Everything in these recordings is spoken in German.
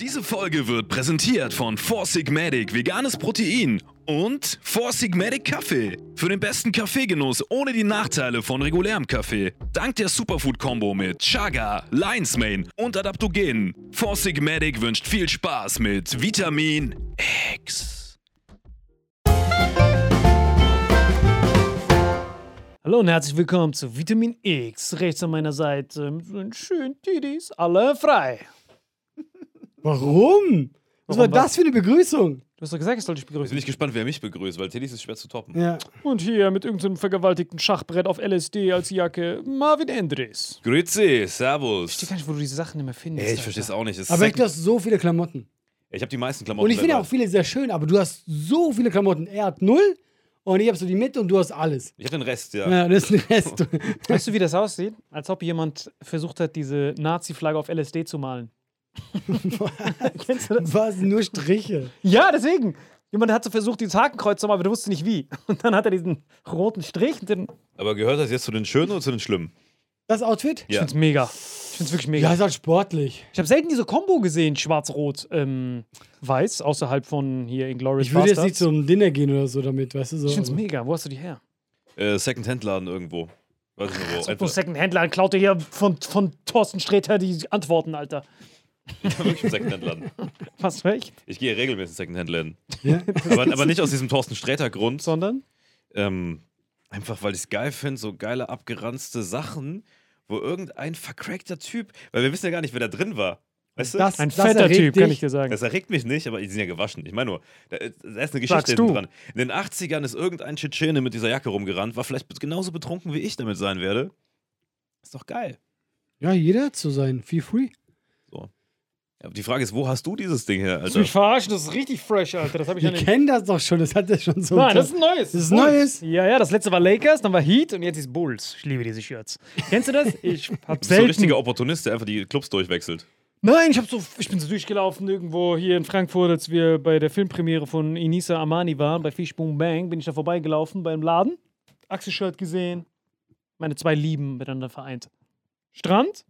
Diese Folge wird präsentiert von Four Sigmatic veganes Protein und Four Sigmatic Kaffee. Für den besten Kaffeegenuss ohne die Nachteile von regulärem Kaffee. Dank der Superfood-Kombo mit Chaga, Lion's Mane und Adaptogenen. Four Sigmatic wünscht viel Spaß mit Vitamin X. Hallo und herzlich willkommen zu Vitamin X. Rechts an meiner Seite sind schön Tidis, alle frei. Warum? Was Warum war das für eine Begrüßung? Du hast doch gesagt, ich soll dich Jetzt bin begrüßen. ich gespannt, wer mich begrüßt, weil Teddys ist schwer zu toppen. Ja. Und hier mit irgendeinem vergewaltigten Schachbrett auf LSD als Jacke, Marvin Endres. Grüezi, Ich verstehe servus. gar nicht, wo du diese Sachen immer findest. Ey, ich verstehe es auch nicht. Das Aber Second- hast so viele Klamotten. ich habe die meisten Klamotten. Und ich finde auch viele sehr schön, aber du hast so viele Klamotten. Er hat null und ich habe so die Mitte und du hast alles. Ich habe den Rest, ja. Ja, das ist ein Rest. Weißt du, wie das aussieht? Als ob jemand versucht hat, diese Nazi-Flagge auf LSD zu malen. Kennst du das? Was? Nur Striche. Ja, deswegen. Jemand hat so versucht, dieses Hakenkreuz zu machen, aber der wusste nicht wie. Und dann hat er diesen roten Strich den. Aber gehört das jetzt zu den schönen oder zu den schlimmen? Das Outfit? Ich Ja. find's mega. Ich find's wirklich Ja, mega. ist halt sportlich. Ich habe selten diese Kombo gesehen, schwarz-rot, ähm, weiß, außerhalb von hier Inglourious Ich würde jetzt nicht zum Dinner gehen oder so damit, weißt du so. Ich find's aber- mega. Wo hast du die her? Äh, Second-Hand-Laden irgendwo. Weiß ich nicht wo. Second-Händler klaut dir hier von, von Thorsten Sträter die Antworten, Alter. Wirklich im Second-Hand-Laden. Hast du recht? Ich gehe regelmäßig in Second-Hand-Läden. Ja? Aber, aber nicht aus diesem Thorsten Sträter-Grund. Sondern? Ähm, einfach weil ich es geil finde, so geile abgeranzte Sachen, wo irgendein vercrackter Typ, weil wir wissen ja gar nicht, wer da drin war. Weißt du? Das, Ein das fetter Typ, kann dich. ich dir sagen. Das erregt mich nicht, aber die sind ja gewaschen. Ich meine nur, da, ist eine Geschichte hinten dran. In den 80ern ist irgendein Tschetschene mit dieser Jacke rumgerannt, war vielleicht genauso betrunken, wie ich damit sein werde. Ist doch geil. Ja, jeder hat so sein. Feel free. Ja, aber die Frage ist, wo hast du dieses Ding her, Willst du Alter? mich verarschen? Das ist richtig fresh, Alter. Das habe ich ja nicht. kennen das doch schon, das hat er schon so. Nein, das ist ein neues. Das ist Bulls. Neues? Ja, ja, das letzte war Lakers, dann war Heat und jetzt ist Bulls. Ich liebe diese Shirts. Kennst du das? Ich hab Du bist so ein selten. richtiger Opportunist, der einfach die Clubs durchwechselt. Nein, ich, hab so, ich bin so durchgelaufen irgendwo hier in Frankfurt, als wir bei der Filmpremiere von Inisa Amani waren, bei Fish Boom Bang, bin ich da vorbeigelaufen beim Laden. Axel-Shirt gesehen. Meine zwei Lieben miteinander vereint. Strand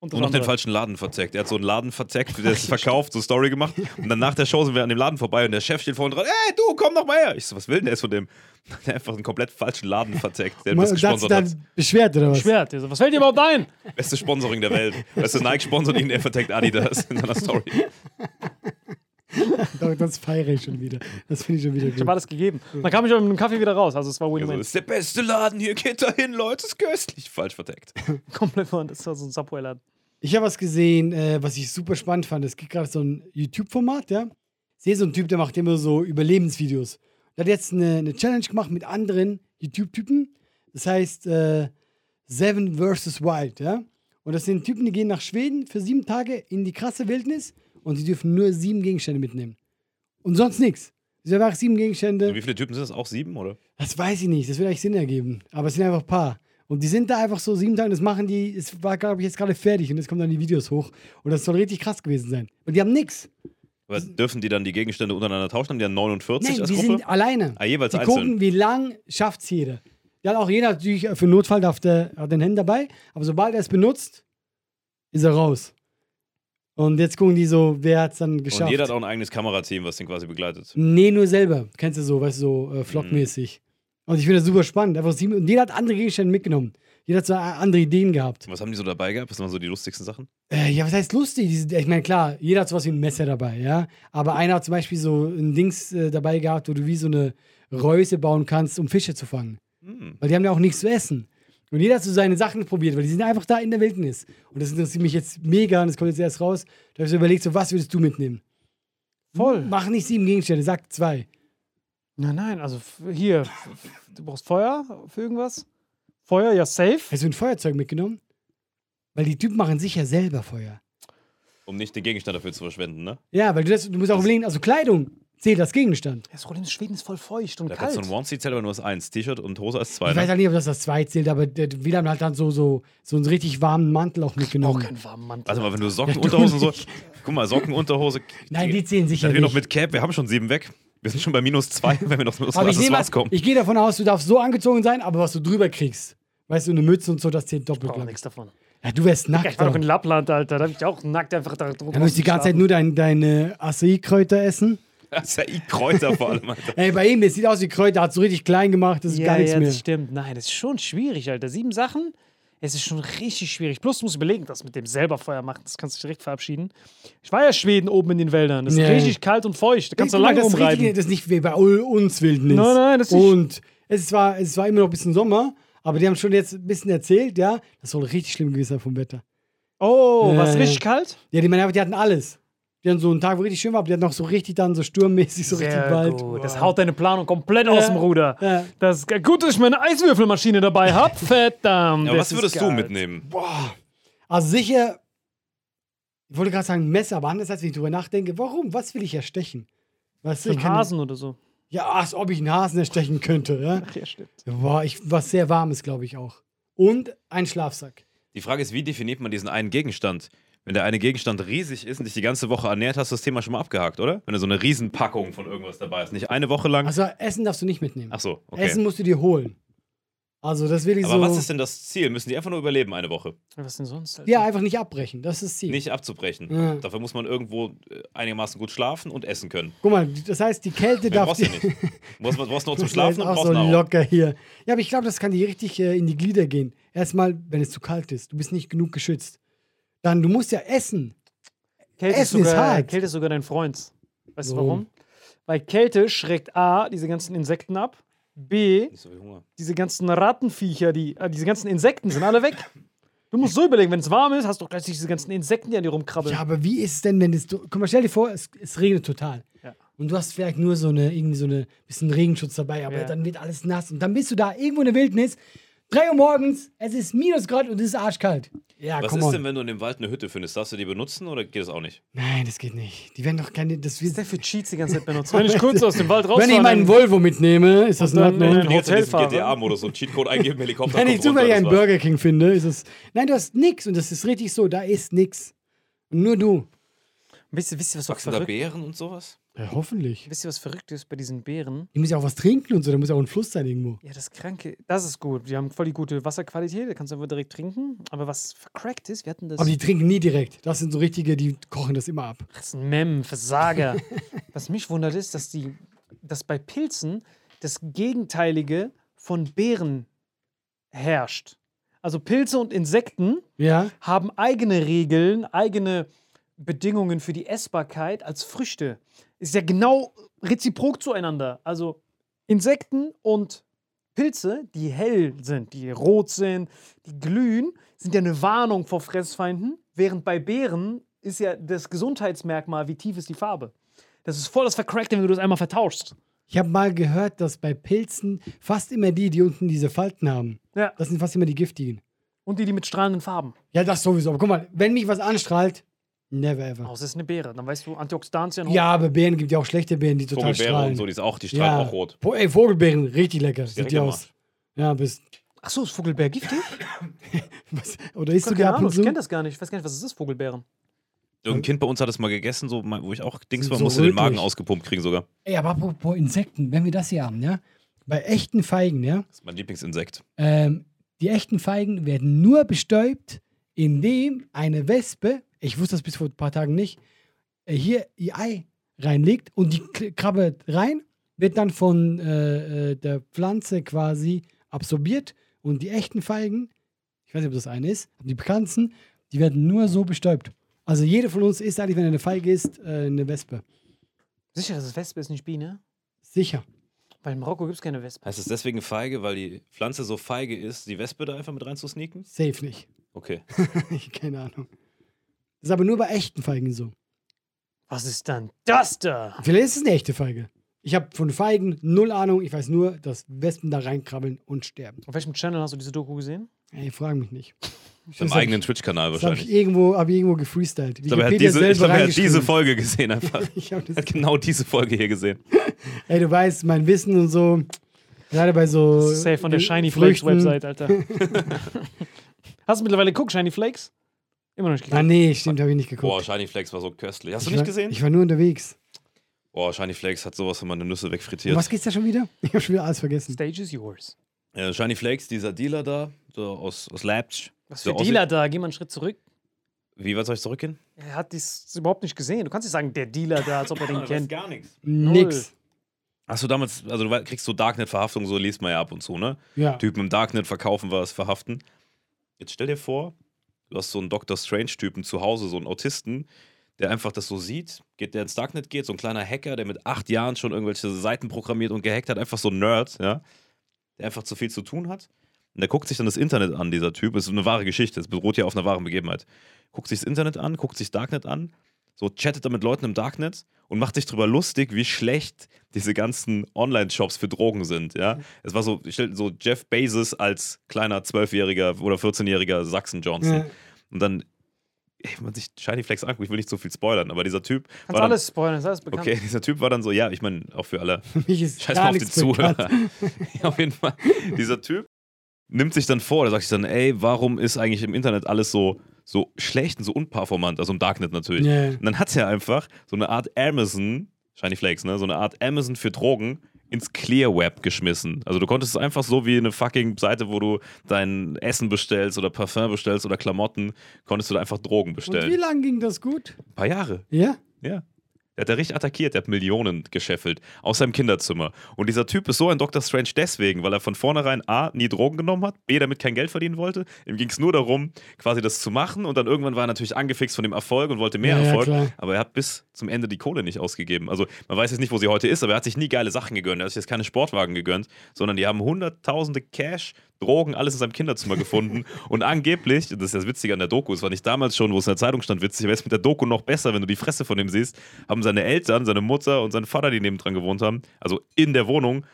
und Und noch den falschen Laden verzeckt. Er hat so einen Laden verzeckt, der ist verkauft, so Story gemacht. Und dann nach der Show sind wir an dem Laden vorbei und der Chef steht vorne dran. Ey, du, komm doch mal her. Ich so, was will denn der jetzt von dem? Der hat einfach einen komplett falschen Laden verzeckt, der das gesponsert hat. beschwert, oder was? Schwert. Also, was fällt dir überhaupt ein? Beste Sponsoring der Welt. Weißt du, Nike sponsert ihn, er verteckt Adidas in seiner Story. Das feiere ich schon wieder. Das finde ich schon wieder Ich habe gut. alles gegeben. Dann kam ich aber mit dem Kaffee wieder raus. Also es war Also, Win-Win. ist der beste Laden hier, geht da hin, Leute, ist köstlich. Falsch verteckt. Komplett von. Das war so ein Subway-Laden. Ich habe was gesehen, äh, was ich super spannend fand. Es gibt gerade so ein YouTube-Format, ja. Ich sehe so einen Typ, der macht immer so Überlebensvideos. Der hat jetzt eine, eine Challenge gemacht mit anderen YouTube-Typen. Das heißt äh, Seven vs. Wild, ja. Und das sind Typen, die gehen nach Schweden für sieben Tage in die krasse Wildnis und sie dürfen nur sieben Gegenstände mitnehmen. Und sonst nichts. Sie haben einfach sieben Gegenstände. Und wie viele Typen sind das? Auch sieben, oder? Das weiß ich nicht, das wird eigentlich Sinn ergeben. Aber es sind einfach ein paar. Und die sind da einfach so sieben Tage, das machen die, es war, glaube ich, jetzt gerade fertig und jetzt kommen dann die Videos hoch. Und das soll richtig krass gewesen sein. Und die haben nichts. Aber dürfen die dann die Gegenstände untereinander tauschen? Haben die dann 49 Nein, als die Gruppe? sind alleine. Ah, jeweils die einzeln. gucken, wie lang schafft's jeder. Ja, auch jeder natürlich für den Notfall darf der, hat den Händen dabei. Aber sobald er es benutzt, ist er raus. Und jetzt gucken die so, wer hat's dann geschafft. Und jeder hat auch ein eigenes Kamerateam, was den quasi begleitet. Nee, nur selber. Kennst du so, weißt du, so äh, vlogmäßig. Und ich finde das super spannend. Einfach sieben, und jeder hat andere Gegenstände mitgenommen. Jeder hat so äh, andere Ideen gehabt. Was haben die so dabei gehabt? Was waren so die lustigsten Sachen? Äh, ja, was heißt lustig? Ich meine, klar, jeder hat sowas wie ein Messer dabei, ja. Aber einer hat zum Beispiel so ein Dings äh, dabei gehabt, wo du wie so eine Reuse bauen kannst, um Fische zu fangen. Hm. Weil die haben ja auch nichts zu essen. Und jeder hat so seine Sachen probiert, weil die sind einfach da in der Wildnis. Und das interessiert mich jetzt mega und das kommt jetzt erst raus. Da habe ich so überlegt, so, was würdest du mitnehmen? Voll. Mach nicht sieben Gegenstände, sag zwei. Nein, nein, also hier, du brauchst Feuer für irgendwas? Feuer, ja, safe. Hast du ein Feuerzeug mitgenommen? Weil die Typen machen sicher selber Feuer. Um nicht den Gegenstand dafür zu verschwenden, ne? Ja, weil du, das, du musst auch überlegen, also Kleidung zählt als Gegenstand. Das Problem ist, Schweden ist voll feucht und Da kalt. kannst du ein Onesie zählt aber nur als eins. T-Shirt und Hose als zwei. Ich weiß halt nicht, ob das das zwei zählt, aber der Wieland hat dann so, so, so einen richtig warmen Mantel auch auch mitgenommen. keinen warmen Mantel. Warte mal, wenn du Socken, Ja, Unterhosen so. nicht. Guck mal, Socken, Unterhose. Nein, die zählen sicher Dann wir noch nicht. mit Cap, wir haben schon sieben weg. Wir sind schon bei minus zwei, wenn wir noch mit aber ich, was kommen. ich gehe davon aus, du darfst so angezogen sein, aber was du drüber kriegst, weißt du, eine Mütze und so, das zählt doppelt, brauche ich. nichts davon. Ja, du wärst nackt. Ich war doch doch. in Lappland, Alter. Da hab ich auch nackt einfach da drunter. Dann musst du die ganze Zeit nur dein, deine Acai-Kräuter essen. Das ist ja i Kräuter vor allem, Alter. Ey, bei ihm, das sieht aus wie Kräuter, hat so richtig klein gemacht, das ist Ja, gar nichts ja, mehr. das stimmt. Nein, das ist schon schwierig, Alter. Sieben Sachen, es ist schon richtig schwierig. Plus, du musst überlegen, das mit dem selber Feuer machen, das kannst du direkt verabschieden. Ich war ja Schweden oben in den Wäldern. Das ist Ja. richtig kalt und feucht. Da kannst du lange das ist rumreiten. richtig- Das ist nicht wie bei uns Wildnis. Nein, nein, das ist- Und es war, es war immer noch ein bisschen Sommer, aber die haben schon jetzt ein bisschen erzählt, ja, das soll richtig schlimm gewesen sein vom Wetter. Oh, Ja, was ja. richtig kalt? Ja, die, meinen einfach, die hatten alles. Die hatten so einen Tag, wo richtig schön war, aber die hatten noch so richtig dann so sturmmäßig so richtig Sehr bald. gut. Das haut deine Planung komplett aus dem Ruder. Ja. Das ist gut, dass ich meine Eiswürfelmaschine dabei habe. Verdammt. Ja, was würdest du mitnehmen? Also sicher, ich wollte gerade sagen Messer, aber anders als wenn ich drüber nachdenke, warum? Was will ich erstechen? Weißt du, ich kann- Hasen oder so. Ja, als ob ich einen Hasen erstechen könnte. Ja? Ach ja, stimmt. Boah, ich, was sehr warmes, glaube ich auch. Und ein Schlafsack. Die Frage ist, wie definiert man diesen einen Gegenstand? Wenn der eine Gegenstand riesig ist und dich die ganze Woche ernährt, hast du das Thema schon mal abgehakt, oder? Wenn du so eine Riesenpackung von irgendwas dabei hast. Nicht eine Woche lang. Also Essen darfst du nicht mitnehmen. Ach so, okay. Essen musst du dir holen. Also das will ich Aber so. was ist denn das Ziel? Müssen die einfach nur überleben eine Woche? Was denn sonst? Alter? ja, einfach nicht abbrechen. Das ist das Ziel. Nicht abzubrechen. Ja. Dafür muss man irgendwo äh, einigermaßen gut schlafen und essen können. Guck mal, das heißt, die Kälte darf brauchst du nicht. Du brauchst, du brauchst noch zum Das Schlafen ist und auch brauchst so Nahrung. locker hier. Ja, aber ich glaube, das kann dir richtig äh, in die Glieder gehen. Erstmal, wenn es zu kalt ist. Du bist nicht genug geschützt. Dann, du musst ja essen. Kälte Essen ist sogar, hart. Kälte ist sogar dein Freund. Weißt du Warum? Weil Kälte schreckt A, diese ganzen Insekten ab. B, so diese ganzen Rattenviecher, die, äh, diese ganzen Insekten sind alle weg. Du musst so überlegen, wenn es warm ist, hast du gleich diese ganzen Insekten, die an dir rumkrabbeln. Ja, aber wie ist es denn, wenn es. Guck mal, stell dir vor, es, es regnet total. Ja. Und du hast vielleicht nur so eine, irgendwie so eine bisschen Regenschutz dabei, aber Ja. dann wird alles nass. Und dann bist du da irgendwo in der Wildnis, 3 Uhr morgens, es ist Minusgrad und es ist arschkalt. Ja, Was ist on. denn, wenn du in dem Wald eine Hütte findest? Darfst du die benutzen oder geht das auch nicht? Nein, das geht nicht. Die werden doch keine. Das wird, der für Cheats die ganze Zeit benutzt? Wenn ich kurz aus dem Wald rausfahre, wenn ich meinen Volvo mitnehme, ist das in Ordnung. ganze Zeit diesen Hotelfahrer. GTA-Modus, so einen Cheatcode eingeben, Helikopter Wenn ich zufällig einen. Burger King finde, ist es. Nein, du hast nix und das ist richtig so. Da ist nix. Und nur du. Wisst ihr, wisst ihr, was Wachsen da Beeren und sowas? Ja, hoffentlich. Wisst ihr, was verrückt ist bei diesen Beeren? Ich muss ja auch was trinken und so, da muss ja auch ein Fluss sein irgendwo. Ja, das Kranke, das ist gut. Die haben voll die gute Wasserqualität, da kannst du einfach direkt trinken. Aber was vercrackt ist, wir hatten das. Aber die trinken nie direkt. Das sind so richtige, die kochen das immer ab. Das ist ein Mem, Versager. Was mich wundert ist, dass, die, dass bei Pilzen das Gegenteilige von Beeren herrscht. Also Pilze und Insekten Ja? haben eigene Regeln, eigene Bedingungen für die Essbarkeit als Früchte. Ist ja genau reziprok zueinander. Also Insekten und Pilze, die hell sind, die rot sind, die glühen, sind ja eine Warnung vor Fressfeinden, während bei Beeren ist ja das Gesundheitsmerkmal, wie tief ist die Farbe. Das ist voll das Vercrackte, wenn du das einmal vertauschst. Ich habe mal gehört, dass bei Pilzen fast immer die, die unten diese Falten haben, Ja. das sind fast immer die giftigen. Und die, die mit strahlenden Farben. Ja, das sowieso. Aber guck mal, wenn mich was anstrahlt, never ever. Oh, das ist eine Beere. Dann weißt du, Antioxidantien. Ja, aber Beeren gibt ja auch schlechte Beeren, die total Vogelbeere strahlen. und so, die ist auch, die strahlen auch rot. Po- Ey, Vogelbeeren, richtig lecker. Sieht direkt die aus. Ja, bist. Achso, ist Vogelbeer giftig? Was, oder isst du die ab ich kenne das gar nicht. Ich weiß gar nicht, was es ist, Vogelbeeren. Irgendein Kind bei uns hat das mal gegessen, so, wo ich auch Dings Sind war, so musste den Magen rötlich. ausgepumpt kriegen sogar. Ey, aber apropos Insekten, wenn wir das hier haben, ja? Bei echten Feigen, ja? Das ist mein Lieblingsinsekt. Ähm, die echten Feigen werden nur bestäubt, indem eine Wespe, ich wusste das bis vor ein paar Tagen nicht, äh, hier ihr Ei reinlegt und die k- krabbelt rein, wird dann von äh, äh, der Pflanze quasi absorbiert und die echten Feigen, ich weiß nicht, ob das eine ist, die bekannten, die werden nur so bestäubt. Also jeder von uns isst eigentlich, wenn er eine Feige isst, äh, eine Wespe. Sicher, dass es Wespe ist, nicht Biene? Sicher. Weil in Marokko gibt es keine Wespe. Heißt es deswegen feige, weil die Pflanze so feige ist, die Wespe da einfach mit rein zu sneaken? Safe nicht. Okay. Keine Ahnung. Das ist aber nur bei echten Feigen so. Was ist dann das da? Vielleicht ist es eine echte Feige. Ich habe von Feigen null Ahnung. Ich weiß nur, dass Wespen da reinkrabbeln und sterben. Auf welchem Channel hast du diese Doku gesehen? Ey, frag mich nicht. Im hab eigenen ich- Twitch-Kanal Das habe ich wahrscheinlich. irgendwo, hab ich irgendwo gefreestylt. Ich glaube, er hat diese, ich glaube, er hat diese Folge gesehen einfach. Ich hab das, hat genau diese Folge hier gesehen. ey, du weißt, mein Wissen und so, gerade bei so. Safe von der Shiny Flakes Website, Alter. hast du mittlerweile geguckt, Shiny Flakes? Immer noch nicht Ah, geguckt. nee, stimmt, habe ich nicht Boah, geguckt. Shiny Flakes war so köstlich. Hast du ich nicht war, gesehen? Ich war nur unterwegs. Boah, Shiny Flakes hat sowas von meine Nüsse Um wegfrittiert. was geht's da schon wieder? Ich habe schon wieder alles vergessen. Stage is yours. Äh, Shiny Flakes, dieser Dealer da, so aus, aus Leipzig. Was der für Dealer da? Geh mal einen Schritt zurück. Wie weit soll ich zurückgehen? Er hat dies überhaupt nicht gesehen. Du kannst nicht sagen, der Dealer da, als ob er den kennt. gar nichts. Nix. Hast du damals, also du kriegst so Darknet-Verhaftung, so liest man ja ab und zu, ne? Ja. Typen im Darknet verkaufen was, verhaften. Jetzt stell dir vor, du hast so einen Dr. Strange-Typen zu Hause, so einen Autisten, der einfach das so sieht, geht, der ins Darknet geht, so ein kleiner Hacker, der mit acht Jahren schon irgendwelche Seiten programmiert und gehackt hat, einfach so ein Nerd, ja, der einfach zu viel zu tun hat. Und der guckt sich dann das Internet an, dieser Typ. Das ist eine wahre Geschichte, es beruht ja auf einer wahren Begebenheit. Guckt sich das Internet an, guckt sich Darknet an, so chattet er mit Leuten im Darknet und macht sich drüber lustig, wie schlecht diese ganzen Online-Shops für Drogen sind, ja. Es war so, so Jeff Bezos als kleiner 12-jähriger oder 14-jähriger Sachsen Johnson. Ja. Und dann, ey, wenn man sich Shiny Flex anguckt, ich will nicht so viel spoilern, aber dieser Typ Kannst war dann, alles spoilern, ist alles bekannt. Okay, dieser Typ war dann so, ja, ich meine, auch für alle Mich ist Scheiß mal auf bekannt. Zuhörer. ja, auf jeden Fall. Dieser Typ nimmt sich dann vor, der sagt sich dann, ey, warum ist eigentlich im Internet alles so, so schlecht und so unperformant? Also im Darknet natürlich. Ja, ja. Und dann hat er einfach so eine Art Amazon, Shiny Flakes, ne? So eine Art Amazon für Drogen ins Clear Web geschmissen. Also du konntest es einfach so wie eine fucking Seite, wo du dein Essen bestellst oder Parfum bestellst oder Klamotten, konntest du da einfach Drogen Und bestellen. wie lange ging das gut? Ein paar Jahre. Ja? Ja. Der hat er richtig attackiert, der hat Millionen gescheffelt aus seinem Kinderzimmer. Und dieser Typ ist so ein Dr. Strange deswegen, weil er von vornherein A, nie Drogen genommen hat, B, damit kein Geld verdienen wollte. Ihm ging es nur darum, quasi das zu machen. Und dann irgendwann war er natürlich angefixt von dem Erfolg und wollte mehr Ja, ja, Erfolg. klar. aber er hat bis zum Ende die Kohle nicht ausgegeben. Also man weiß jetzt nicht, wo sie heute ist, aber er hat sich nie geile Sachen gegönnt. Er hat sich jetzt keine Sportwagen gegönnt, sondern die haben hunderttausende Cash. Drogen, alles in seinem Kinderzimmer gefunden. Und angeblich, das ist das Witzige an der Doku, es war nicht damals schon, wo es in der Zeitung stand, witzig, aber jetzt mit der Doku noch besser, wenn du die Fresse von ihm siehst, haben seine Eltern, seine Mutter und sein Vater, die nebendran gewohnt haben, also in der Wohnung,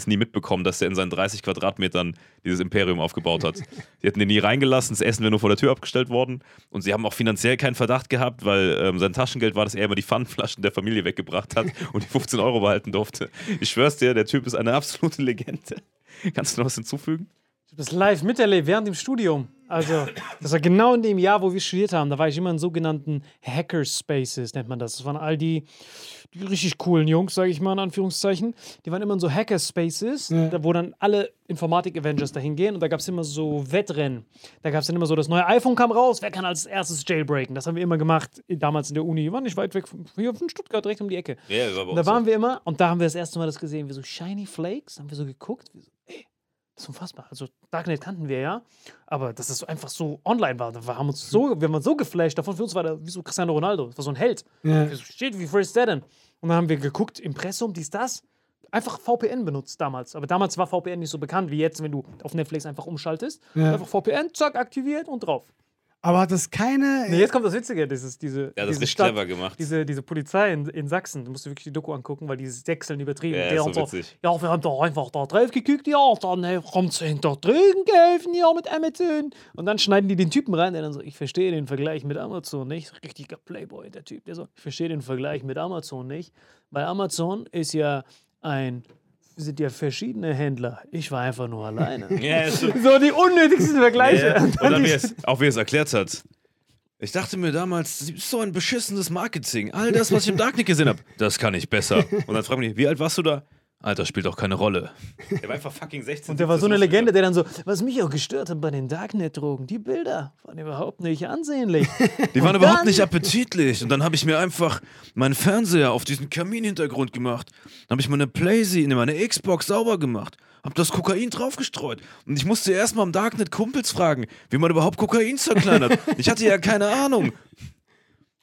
es nie mitbekommen, dass er in seinen 30 Quadratmetern dieses Imperium aufgebaut hat. Die hätten den nie reingelassen, das Essen wäre nur vor der Tür abgestellt worden. Und sie haben auch finanziell keinen Verdacht gehabt, weil ähm, sein Taschengeld war, dass er immer die Pfandflaschen der Familie weggebracht hat und die 15 Euro behalten durfte. Ich schwör's dir, der Typ ist eine absolute Legende. Kannst du noch was hinzufügen? Ich habe das live miterlebt während dem Studium. Also, das war genau in dem Jahr, wo wir studiert haben. Da war ich immer in sogenannten Hackerspaces, nennt man das. Das waren all die, die richtig coolen Jungs, sage ich mal in Anführungszeichen. Die waren immer in so Hackerspaces, da, wo dann alle Informatik-Avengers dahin gehen. Und da gab es immer so Wettrennen. Da gab es dann immer so, das neue iPhone kam raus, wer kann als erstes jailbreaken? Das haben wir immer gemacht, damals in der Uni. Wir waren nicht weit weg von, hier von Stuttgart, direkt um die Ecke. Ja, war Und da waren wir immer, und da haben wir das erste Mal das gesehen, wie so Shiny Flakes, haben wir so geguckt, wie so, das ist unfassbar. Also Darknet kannten wir ja, aber dass das so einfach so online war, da haben uns so, wir waren so geflasht davon, für uns war der wie so Cristiano Ronaldo, das war so ein Held. Ja. So, Shit, wie first der denn? Und dann haben wir geguckt, Impressum, dies, das, einfach VPN benutzt damals. Aber damals war VPN nicht so bekannt wie jetzt, wenn du auf Netflix einfach umschaltest. Ja. Einfach VPN, zack, aktiviert und drauf. Aber hat das keine. Nee, jetzt kommt das Witzige, dieses, diese, Ja, das ist diese richtig Stadt, clever gemacht. Diese, diese Polizei in, in Sachsen, du musst dir wirklich die Doku angucken, weil dieses Dechseln übertrieben. Ja, Der ist so witzig. ja, wir haben doch einfach da drauf geguckt, ja, dann äh, haben sie hinter Drogen geholfen, ja, mit Amazon. Und dann schneiden die den Typen rein, der dann so, ich verstehe den Vergleich mit Amazon nicht. Richtiger Playboy, der Typ, der so, ich verstehe den Vergleich mit Amazon nicht, weil Amazon ist ja ein, sind ja verschiedene Händler. Ich war einfach nur alleine. Ja, so. so die unnötigsten Vergleiche. Ja, und dann, wie es, auch wie er es erklärt hat. Ich dachte mir damals, so ein beschissenes Marketing. All das, was ich im Darknet gesehen habe, das kann ich besser. Und dann fragen die, wie alt warst du da? Alter, spielt doch keine Rolle. Der war einfach fucking 16. Und der war so eine 17, Legende, der dann so, was mich auch gestört hat bei den Darknet-Drogen, die Bilder waren überhaupt nicht ansehnlich. Die waren überhaupt nicht appetitlich. Und dann habe ich mir einfach meinen Fernseher auf diesen Kaminhintergrund gemacht. Dann habe ich meine Playsee, ne, meine Xbox sauber gemacht. Hab das Kokain draufgestreut. Und ich musste erst mal im Darknet Kumpels fragen, wie man überhaupt Kokain zerkleinert. ich hatte ja keine Ahnung.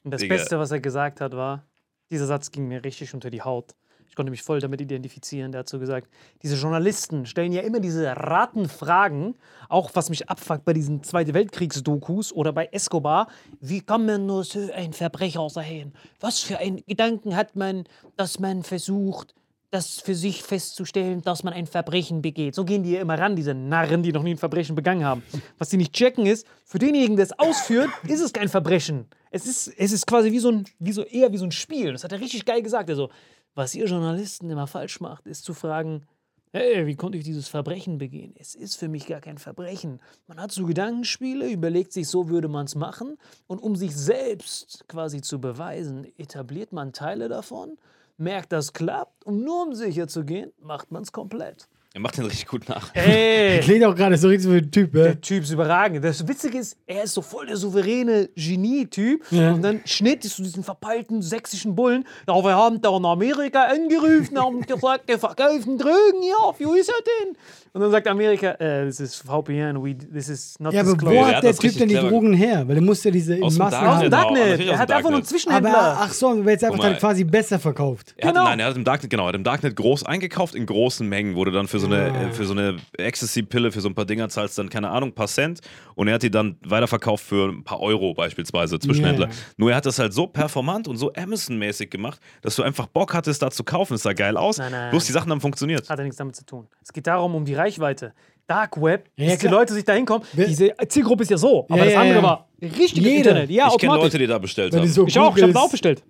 Und das Digga. Beste, was er gesagt hat, war, dieser Satz ging mir richtig unter die Haut. Konnte mich voll damit identifizieren. So gesagt, diese Journalisten stellen ja immer diese Ratenfragen, auch was mich abfuckt bei diesen Zweite Weltkriegs-Dokus oder bei Escobar. Wie kann man nur so ein Verbrecher sein? Was für einen Gedanken hat man, dass man versucht, das für sich festzustellen, dass man ein Verbrechen begeht. So gehen die ja immer ran, diese Narren, die noch nie ein Verbrechen begangen haben. Was die nicht checken ist, für denjenigen, der es ausführt, ist es kein Verbrechen. Es ist, es ist quasi wie so, ein, wie so eher wie so ein Spiel. Das hat er richtig geil gesagt. Also, was ihr Journalisten immer falsch macht, ist zu fragen, hey, wie konnte ich dieses Verbrechen begehen? Es ist für mich gar kein Verbrechen. Man hat so Gedankenspiele, überlegt sich, so würde man es machen. Und um sich selbst quasi zu beweisen, etabliert man Teile davon, merkt, das klappt. Und nur um sicher zu gehen, macht man es komplett. Er macht den richtig gut nach. Ey, Klingt auch gerade so richtig wie ein Typ, ja? der Typ ist überragend. Das Witzige ist, er ist so voll der souveräne Genie-Typ. Ja. Und dann schnitt zu diesen verpeilten sächsischen Bullen. Ja, wir haben da in Amerika angerufen, haben gesagt, der verkaufen Drogen. Ja, wie ist er denn? Und dann sagt Amerika, äh, das ist VPN, we, this is not Ja, aber wo hat der Typ denn die Drogen her? Weil er muss ja diese in Aus Massen Darknet. Aus dem Genau, Darknet. Er hat einfach nur einen. Zwischenhändler. Aber ach so, aber jetzt einfach mal. dann quasi besser verkauft. Er hat, Genau. nein, er hat im Darknet, genau, er hat im Darknet groß eingekauft in großen Mengen, wurde dann für für so eine, für so eine Ecstasy-Pille, für so ein paar Dinger zahlst dann, keine Ahnung, ein paar Cent und er hat die dann weiterverkauft für ein paar Euro beispielsweise, Zwischenhändler. Ja. Nur er hat das halt so performant und so Amazon-mäßig gemacht, dass du einfach Bock hattest, da zu kaufen. Es sah geil aus, Nein, nein. bloß die Sachen haben funktioniert. Hat ja nichts damit zu tun. Es geht darum, um die Reichweite. Dark Web, Ja, dass die. Leute sich da hinkommen. Diese Zielgruppe ist ja so, aber Ja, das andere war richtiges Jeder. Internet. Ja, ich kenne. Leute, die da bestellt Wenn haben. du so ich auch, ich habe googelst, auch bestellt.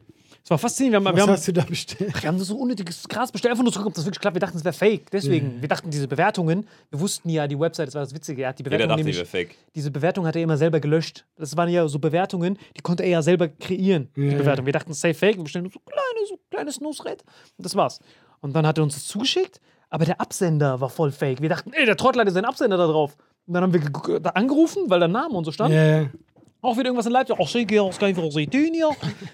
Es war faszinierend. Wir haben, wir Was haben, hast du da bestellt? wir haben so unnötiges Gras bestellt, einfach nur zurück, ob das wirklich klappt. Wir dachten, es wäre fake. Deswegen, wir dachten, diese Bewertungen, wir wussten ja, die Website, das war das Witzige, er hat die Jeder Bewertungen dachte, die nämlich, wäre fake. diese Bewertung hat er immer selber gelöscht. Das waren ja so Bewertungen, die konnte er ja selber kreieren, die Ja. Bewertung. Wir dachten, safe fake, wir bestellen so kleine, so kleines Nusret. Und das war's. Und dann hat er uns das zugeschickt, aber der Absender war voll fake. Wir dachten, ey, der Trottel hat ja seinen Absender da drauf. Und dann haben wir angerufen, weil der Name und so stand. Ja. Auch wieder irgendwas in Leipzig. Ach, ich wieder sehen hier.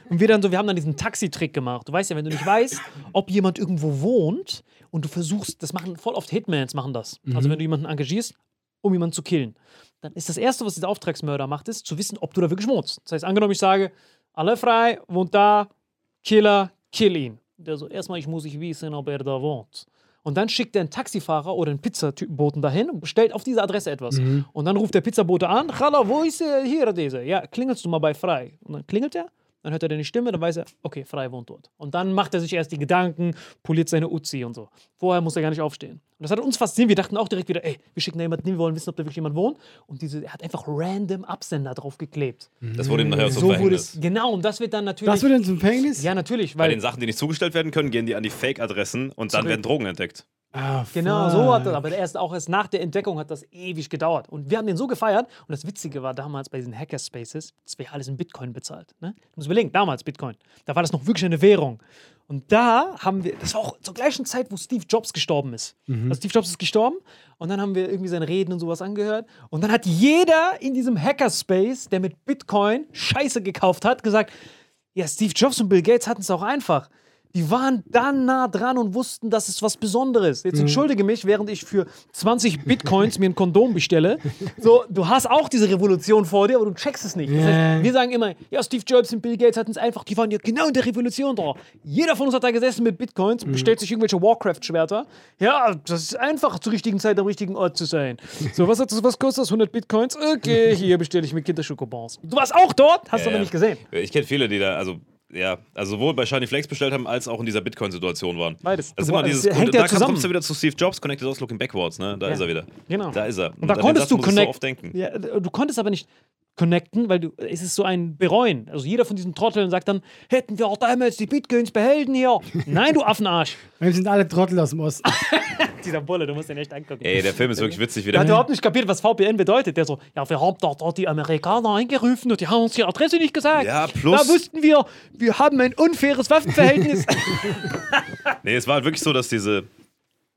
Und wir dann so, wir haben dann diesen Taxi-Trick gemacht. Du weißt ja, wenn du nicht weißt, ob jemand irgendwo wohnt und du versuchst, das machen voll oft Hitmans machen das. Also wenn du jemanden engagierst, um jemanden zu killen, dann ist das Erste, was dieser Auftragsmörder macht, ist zu wissen, ob du da wirklich wohnst. Das heißt, angenommen, ich sage, alle frei, wohnt da, Killer, kill ihn. Der so, erstmal, ich muss ich wissen, ob er da wohnt. Und dann schickt er einen Taxifahrer oder einen Pizzaboten dahin und bestellt auf diese Adresse etwas. Und dann ruft der Pizzabote an, Hallo, wo ist er? Hier, dieser. Ja, klingelst du mal bei Frei. Und dann klingelt er, dann hört er deine Stimme, dann weiß er, okay, Frei wohnt dort. Und dann macht er sich erst die Gedanken, poliert seine Uzi und so. Vorher muss er gar nicht aufstehen. Und das hat uns fasziniert. Wir dachten auch direkt wieder, ey, wir schicken da jemanden hin, wir wollen wissen, ob da wirklich jemand wohnt. Und diese, er hat einfach random Absender drauf geklebt. Das wurde ihm nachher zum So wurde Verhängnis. es, genau, und das wird dann natürlich. Das wird dann zum Gefängnis? ja, natürlich, Bei weil den Sachen, die nicht zugestellt werden können, gehen die an die Fake-Adressen und dann Zurück. werden Drogen entdeckt. Ah, Genau, fuck. so hat das. Aber erst auch erst nach der Entdeckung hat das ewig gedauert. Und wir haben den so gefeiert. Und das Witzige war damals bei diesen Hackerspaces, das wäre alles in Bitcoin bezahlt. Ne? Du musst überlegen, damals Bitcoin. Da war das noch wirklich eine Währung. Und da haben wir, das war auch zur gleichen Zeit, wo Steve Jobs gestorben ist. Also Steve Jobs ist gestorben und dann haben wir irgendwie seine Reden und sowas angehört. Und dann hat jeder in diesem Hackerspace, der mit Bitcoin Scheiße gekauft hat, gesagt, ja, Steve Jobs und Bill Gates hatten es auch einfach. Die waren dann nah dran und wussten, das ist was Besonderes. Jetzt entschuldige mich, während ich für 20 Bitcoins mir ein Kondom bestelle. So, du hast auch diese Revolution vor dir, aber du checkst es nicht. Das Ja. heißt, wir sagen immer, ja, Steve Jobs und Bill Gates hatten es einfach, die waren ja genau in der Revolution da. Jeder von uns hat da gesessen mit Bitcoins, bestellt sich irgendwelche Warcraft-Schwerter. Ja, das ist einfach zur richtigen Zeit am richtigen Ort zu sein. So, was, hat das, was kostet das? 100 Bitcoins? Okay, hier bestelle ich mir Kinderschokobons. Du warst auch dort, hast du aber Ja. nicht gesehen. Ich kenne viele, die da, also ja, also sowohl bei Shiny Flex bestellt haben, als auch in dieser Bitcoin-Situation waren. Beides. Das ist Du- immer es dieses hängt Gute. ja Da zusammen. kommst du wieder zu Steve Jobs, Connected Us Looking Backwards, ne? Da Ja. ist er wieder. Genau. Da ist er. Und da an den konntest du connect oft denken. Ja, du konntest aber nicht connecten, weil du, es ist so ein Bereuen. Also jeder von diesen Trotteln sagt dann, hätten wir auch damals die Bitcoins behalten hier. Nein, du Affenarsch. Wir sind alle Trottel aus dem Osten. Dieser Bulle, du musst den echt angucken. Ey, der Film ist wirklich witzig. Wie Der hat überhaupt nicht kapiert, was VPN bedeutet. Der so, ja, wir haben doch dort die Amerikaner eingerufen und die haben uns die Adresse nicht gesagt. Ja, plus- Da wussten wir, wir haben ein unfaires Waffenverhältnis. nee, es war halt wirklich so, dass diese,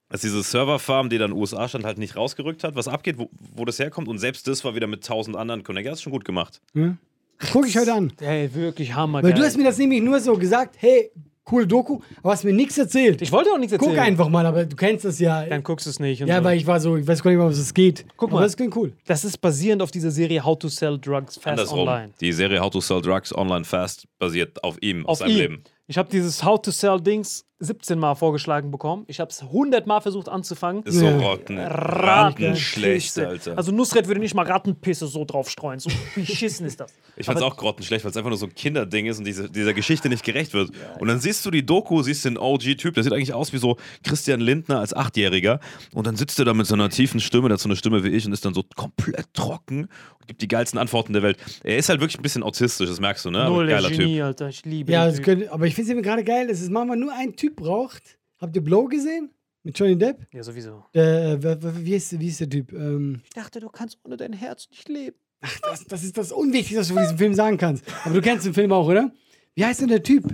dass diese Serverfarm, die dann in den USA stand, halt nicht rausgerückt hat, was abgeht, wo, wo das herkommt. Und selbst das war wieder mit tausend anderen Connectors. Das ist schon gut gemacht. Guck ich heute an. hey, wirklich Hammer. Weil du hast mir das nämlich nur so gesagt, hey, coole Doku, aber hast mir nichts erzählt. ich wollte auch nichts erzählen. Guck einfach mal, aber du kennst das ja. Dann guckst du es nicht. und ja, so. weil ich war so, ich weiß gar nicht mehr, was es geht. Guck aber mal. das klingt cool. Das ist basierend auf dieser Serie How to Sell Drugs Fast Andersrum. Online. Die Serie How to Sell Drugs Online Fast basiert auf ihm, Auf aus seinem ihn. Leben. Ich habe dieses How to Sell Dings 17 Mal vorgeschlagen bekommen. Ich habe es 100 Mal versucht anzufangen. Ist so Ja. rotten, rattenschlecht, Alter. Also Nusret würde nicht mal Rattenpisse so drauf streuen. So beschissen ist das. Ich fand's Aber- auch grottenschlecht, weil es einfach nur so ein Kinderding ist und diese, dieser Geschichte nicht gerecht wird. Und dann siehst du die Doku, siehst den OG-Typ, der sieht eigentlich aus wie so Christian Lindner als Achtjähriger. Und dann sitzt er da mit so einer tiefen Stimme, der hat so eine Stimme wie ich und ist dann so komplett trocken und gibt die geilsten Antworten der Welt. Er ist halt wirklich ein bisschen autistisch, das merkst du, ne? Aber Null geiler Genie, Typ. Alter. Ich liebe Ja, könnte, aber ich finde es gerade geil, es manchmal nur ein Typ braucht. Habt ihr Blow gesehen? Mit Johnny Depp? Ja, sowieso. Äh, wie, ist, wie ist der Typ? Ähm, Ich dachte, du kannst ohne dein Herz nicht leben. ach, das, das ist das Unwichtigste, was du von diesem Film sagen kannst. Aber du kennst den Film auch, oder? Wie heißt denn der Typ?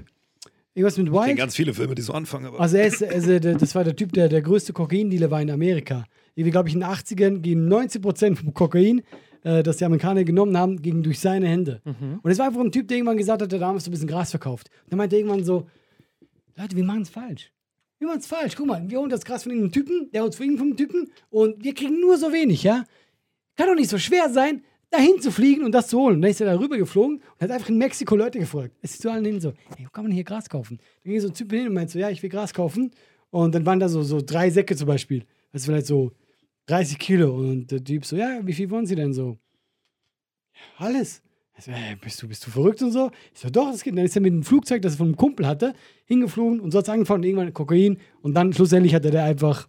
Irgendwas mit Ich kenne ganz viele Filme, die so anfangen, aber. Also, er ist, also der, das war der Typ, der der größte Kokaindealer war in Amerika. Irgendwie, glaube ich, in den 80ern gingen 90% vom Kokain, äh, das die Amerikaner genommen haben, ging durch seine Hände. Und es war einfach ein Typ, der irgendwann gesagt hat, der damals so ein bisschen Gras verkauft. Und dann meinte er irgendwann so: Leute, wir machen es falsch. Wir machen es falsch. Guck mal, wir holen das Gras von irgendeinem Typen, der holt es von irgendeinem Typen und wir kriegen nur so wenig, ja? Kann doch nicht so schwer sein, dahin zu fliegen und das zu holen. Und dann ist er da rüber geflogen und hat einfach in Mexiko Leute gefragt. Es ist zu allen hin so, ey, wo kann man hier Gras kaufen? Dann ging so ein Typ hin und meinte so, ja, ich will Gras kaufen. Und dann waren da so, so drei Säcke zum Beispiel. Also vielleicht so 30 Kilo. Und der Typ so, ja, wie viel wollen Sie denn so? Alles. Ich so, hey, bist du, bist du verrückt und so? Ich so, doch, das geht. Dann ist er mit dem Flugzeug, das er von einem Kumpel hatte, hingeflogen und so hat es angefangen und irgendwann Kokain. Und dann schlussendlich hatte der einfach.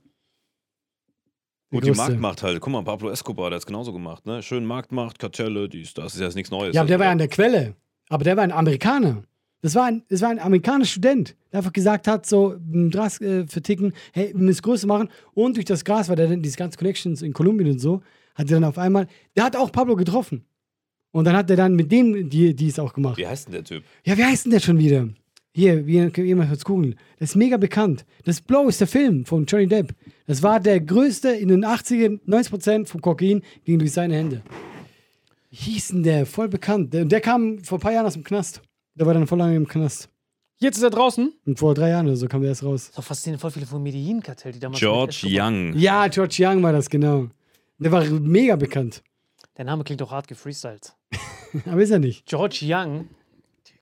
Gut, die größte- Marktmacht halt. Guck mal, Pablo Escobar, der hat es genauso gemacht, ne? Schön Marktmacht, Kartelle, dies, das ist ja jetzt nichts Neues. Ja, aber der war ja Also, an der Quelle. Aber der war ein Amerikaner. Das war ein, das war ein amerikanischer Student, der einfach gesagt hat, so Gras äh, verticken, hey, wir müssen größer machen. Und durch das Gras, weil der dann diese ganzen Connections in Kolumbien und so, hat er dann auf einmal, der hat auch Pablo getroffen. Und dann hat er dann mit dem die, die es auch gemacht. Wie heißt denn der Typ? Ja, wie heißt denn der schon wieder? Hier, wie jemand kurz googeln. Das ist mega bekannt. Das Blow ist der Film von Johnny Depp. Das war der größte in den 80ern, 90% vom Kokain ging durch seine Hände. Wie hieß denn der? Voll bekannt. Der, der kam vor ein paar Jahren aus dem Knast. Der war dann voll lange im Knast. Jetzt ist er draußen. Und vor drei Jahren oder so kam der erst raus. Doch faszinierend, voll viele vom Medellin-Kartell, die damals. George Young. Ja, George Young war das, genau. Der war mega bekannt. Der Name klingt doch hart gefreestylt. Aber ist er nicht. George Young.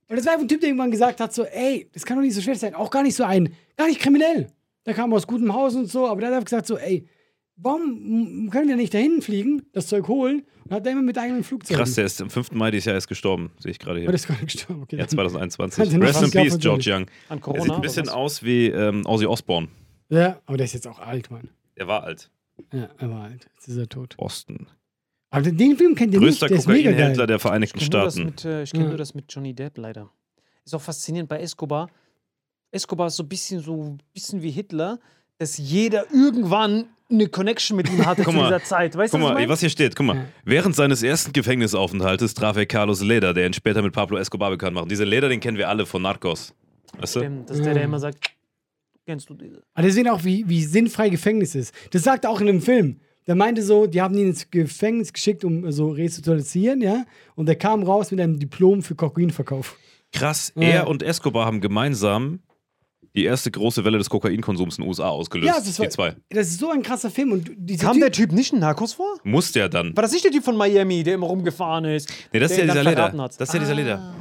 Und das war einfach ein Typ, der irgendwann gesagt hat: so, ey, das kann doch nicht so schwer sein. Auch gar nicht so ein, gar nicht kriminell. Der kam aus gutem Haus und so, aber der hat einfach gesagt: so, ey, warum können wir nicht dahin fliegen, das Zeug holen? Und hat er immer mit eigenem Flugzeug. Krass, der ist am 5. Mai dieses Jahr erst gestorben, sehe ich gerade Aber hier. das ist gar nicht gestorben. Okay, Ja, dann- 2021. Hat den Rest in 20 Jahre Peace, George Young. An Er Corona. sieht ein bisschen aus wie ähm, Ozzy Osbourne. ja, aber der ist jetzt auch alt, Mann. Der war alt. Ja, er war alt. Jetzt ist er tot. Boston. Aber den Film kennt ihr Größter nicht, mega Kokainhändler der Vereinigten Ich kenne nur, das Staaten. mit, äh, ich kenn Ja. nur das mit Johnny Depp leider. Ist auch faszinierend bei Escobar. Escobar ist so ein bisschen so bisschen wie Hitler, dass jeder irgendwann eine Connection mit ihm hatte zu dieser Zeit. Weißt du, Guck was ich mal, was hier steht, guck mal. Ja. Während seines ersten Gefängnisaufenthaltes traf er Carlos Leder, der ihn später mit Pablo Escobar bekannt macht. Dieser Leder, den kennen wir alle von Narcos. Weißt du? Stimmt, das ist der, der immer sagt, kennst du diese? Aber deswegen auch, wie, wie sinnfrei Gefängnis ist. Das sagt er auch in einem Film. Der meinte so, die haben ihn ins Gefängnis geschickt, um so resozialisieren, ja. Und der kam raus mit einem Diplom für Kokainverkauf. Krass, Ja. er und Escobar haben gemeinsam die erste große Welle des Kokainkonsums in den USA ausgelöst. Ja, das war, die zwei. das ist so ein krasser Film. Und Kam typ, der Typ nicht in Narcos vor? Muss der dann. War das nicht der Typ von Miami, der immer rumgefahren ist? Nee, das ist der ja dieser Leder. Das ist ja dieser Ah. Leder.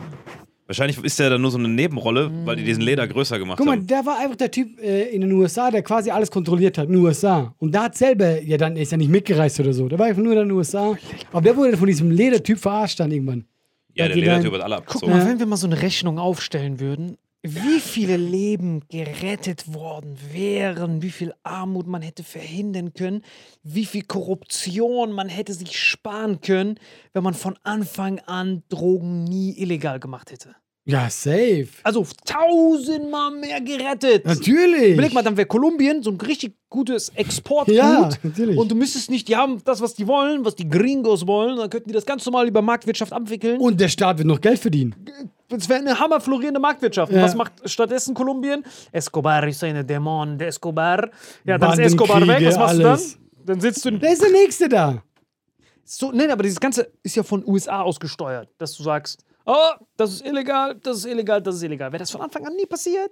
Wahrscheinlich ist der dann nur so eine Nebenrolle, weil die diesen Leder größer gemacht Guck mal, haben. der war einfach der Typ äh, in den USA, der quasi alles kontrolliert hat in den USA. Und da hat selber, ja dann ist ja nicht mitgereist oder so. Der war einfach nur in den USA. Aber der wurde von diesem Ledertyp verarscht dann irgendwann. Ja, der Ledertyp hat alle Guck abgezogen. mal, wenn wir mal so eine Rechnung aufstellen würden, wie viele Leben gerettet worden wären, wie viel Armut man hätte verhindern können, wie viel Korruption man hätte sich sparen können, wenn man von Anfang an Drogen nie illegal gemacht hätte. Ja, safe. Also tausendmal mehr gerettet. Natürlich. Überleg mal, dann wäre Kolumbien so ein richtig gutes Exportgut. Ja, natürlich. Und du müsstest nicht, die haben das, was die wollen, was die Gringos wollen, dann könnten die das ganz normal über Marktwirtschaft abwickeln. Und der Staat wird noch Geld verdienen. Es wäre eine hammerflorierende Marktwirtschaft. Ja. was macht stattdessen Kolumbien? Escobar ist eine Dämon, der Escobar. Ja, dann ist Escobar weg. Was machst alles. du dann? Dann sitzt du in. Wer ist der Nächste da? So, nein, aber dieses Ganze ist ja von USA ausgesteuert, dass du sagst, oh, das ist illegal, das ist illegal, das ist illegal. Wäre das von Anfang an nie passiert?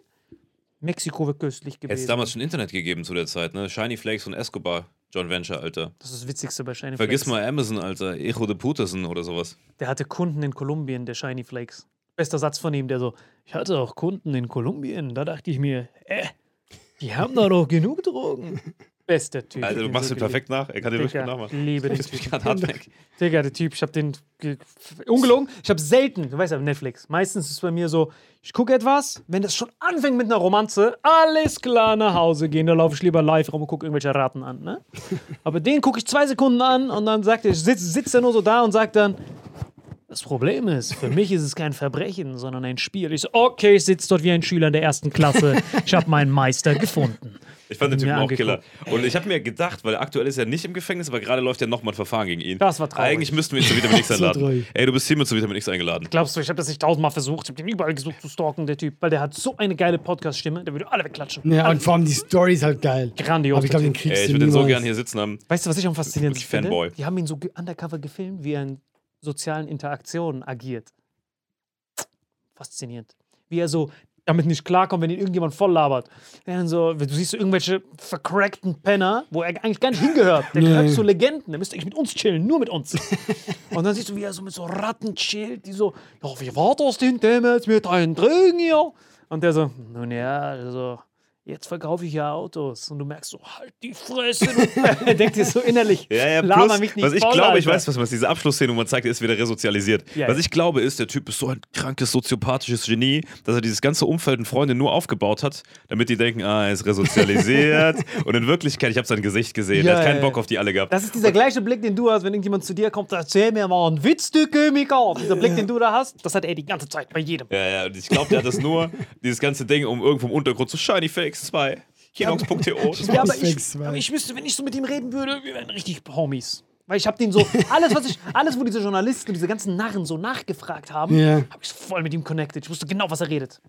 Mexiko wäre köstlich Hätte es gewesen. damals schon Internet gegeben zu der Zeit, ne? Shiny Flakes und Escobar, John Venture, Alter. Das ist das Witzigste bei Shiny Vergiss Flakes. mal Amazon, Alter. Echo de Puterson oder sowas. Der hatte Kunden in Kolumbien, der Shiny Flakes. Bester Satz von ihm, der so, ich hatte auch Kunden in Kolumbien. Da dachte ich mir, äh, die haben da doch genug Drogen. Bester Typ. Alter, du Den machst ihn perfekt nach. Er kann dir wirklich nachmachen. liebe den Typen. weg. Digga, der Typ, ich hab den. ge- Ungelogen, ich hab selten, du weißt ja, Netflix. Meistens ist es bei mir so, ich gucke etwas, wenn das schon anfängt mit einer Romanze, alles klar nach Hause gehen, da laufe ich lieber live rum und gucke irgendwelche Raten an, ne? Aber den gucke ich zwei Sekunden an und dann sagt er, sitzt, sitzt er nur so da und sagt dann, das Problem ist, für mich ist es kein Verbrechen, sondern ein Spiel. Ich so, okay, ich sitze dort wie ein Schüler in der ersten Klasse. Ich habe meinen Meister gefunden. Ich fand den Typen auch angeguckt. Killer. Und ich habe mir gedacht, weil aktuell ist er nicht im Gefängnis, aber gerade läuft ja nochmal ein Verfahren gegen ihn. Das war traurig. Eigentlich müssten wir ihn zu Vitamin X einladen. Ey, du bist hiermit zu Vitamin X eingeladen. Glaubst du, ich habe das nicht tausendmal versucht? Ich habe den überall gesucht zu stalken, der Typ. Weil der hat so eine geile Podcast-Stimme, der würde alle wegklatschen. Ja, und vor allem die Story ist halt geil. Grandios, Aber ich glaube, den kriegst Ey, ich würde den so gern hier sitzen haben. Weißt du, was ich am faszinierendsten finde? Fanboy. Die haben ihn so undercover gefilmt, wie er in sozialen Interaktionen agiert. Faszinierend. Wie er so damit nicht klarkommt, wenn ihn irgendjemand voll labert. So, du siehst so irgendwelche vercrackten Penner, wo er eigentlich gar nicht hingehört. Der Nee. gehört zu Legenden. Der müsste eigentlich mit uns chillen, nur mit uns. Und dann siehst du, wie er so mit so Ratten chillt, die so, ja, wie war das denn damals mit deinen Drogen hier? Und der so, nun ja, also, jetzt verkaufe ich ja Autos. Und du merkst so, halt die Fresse. Du denkt dir so innerlich, Ja, ja, laber plus, mich nicht was ich voll, glaube, ich Alter. weiß, was, was diese Abschlussszene, wo man zeigt, er ist wieder resozialisiert. Ja, was ja. ich glaube, ist, der Typ ist so ein krankes, soziopathisches Genie, dass er dieses ganze Umfeld und Freunde nur aufgebaut hat, damit die denken, ah, er ist resozialisiert. und in Wirklichkeit, ich habe sein Gesicht gesehen, Ja, er hat keinen ja, Bock auf die alle gehabt. Das ist dieser gleiche Blick, den du hast, wenn irgendjemand zu dir kommt, erzähl mir mal einen Witz, du Chemiker. Dieser Blick, den du da hast, das hat er die ganze Zeit bei jedem. ja, ja, und ich glaube, der hat das nur, dieses ganze Ding, um irgendwo im Untergrund zu Shiny Fakes 2. Kinox.to. Ja, aber ich, aber ich wüsste, wenn ich so mit ihm reden würde, wir wären richtig Homies. Weil ich habe den so, alles, was ich, alles, wo diese Journalisten und diese ganzen Narren so nachgefragt haben, Ja. habe ich voll mit ihm connected. Ich wusste genau, was er redet.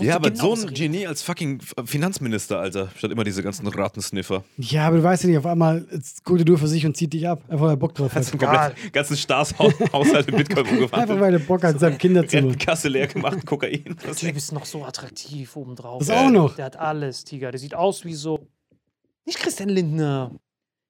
Ja, aber genau, so ein. Genie als fucking Finanzminister, Alter. Statt immer diese ganzen Ratensniffer. Ja, aber du weißt ja nicht, auf einmal guckt er nur für sich und zieht dich ab. Einfach weil er Bock drauf hat. Den kompletten ganzen Staatshaushalt in Bitcoin Einfach umgewandelt. weil er Bock hat, seinem Kinderzimmer. Rentenkasse leer gemacht, Kokain. Der Typ ist noch so attraktiv obendrauf. Das auch noch. Der hat alles, Tiger. Der sieht aus wie so. Nicht Christian Lindner.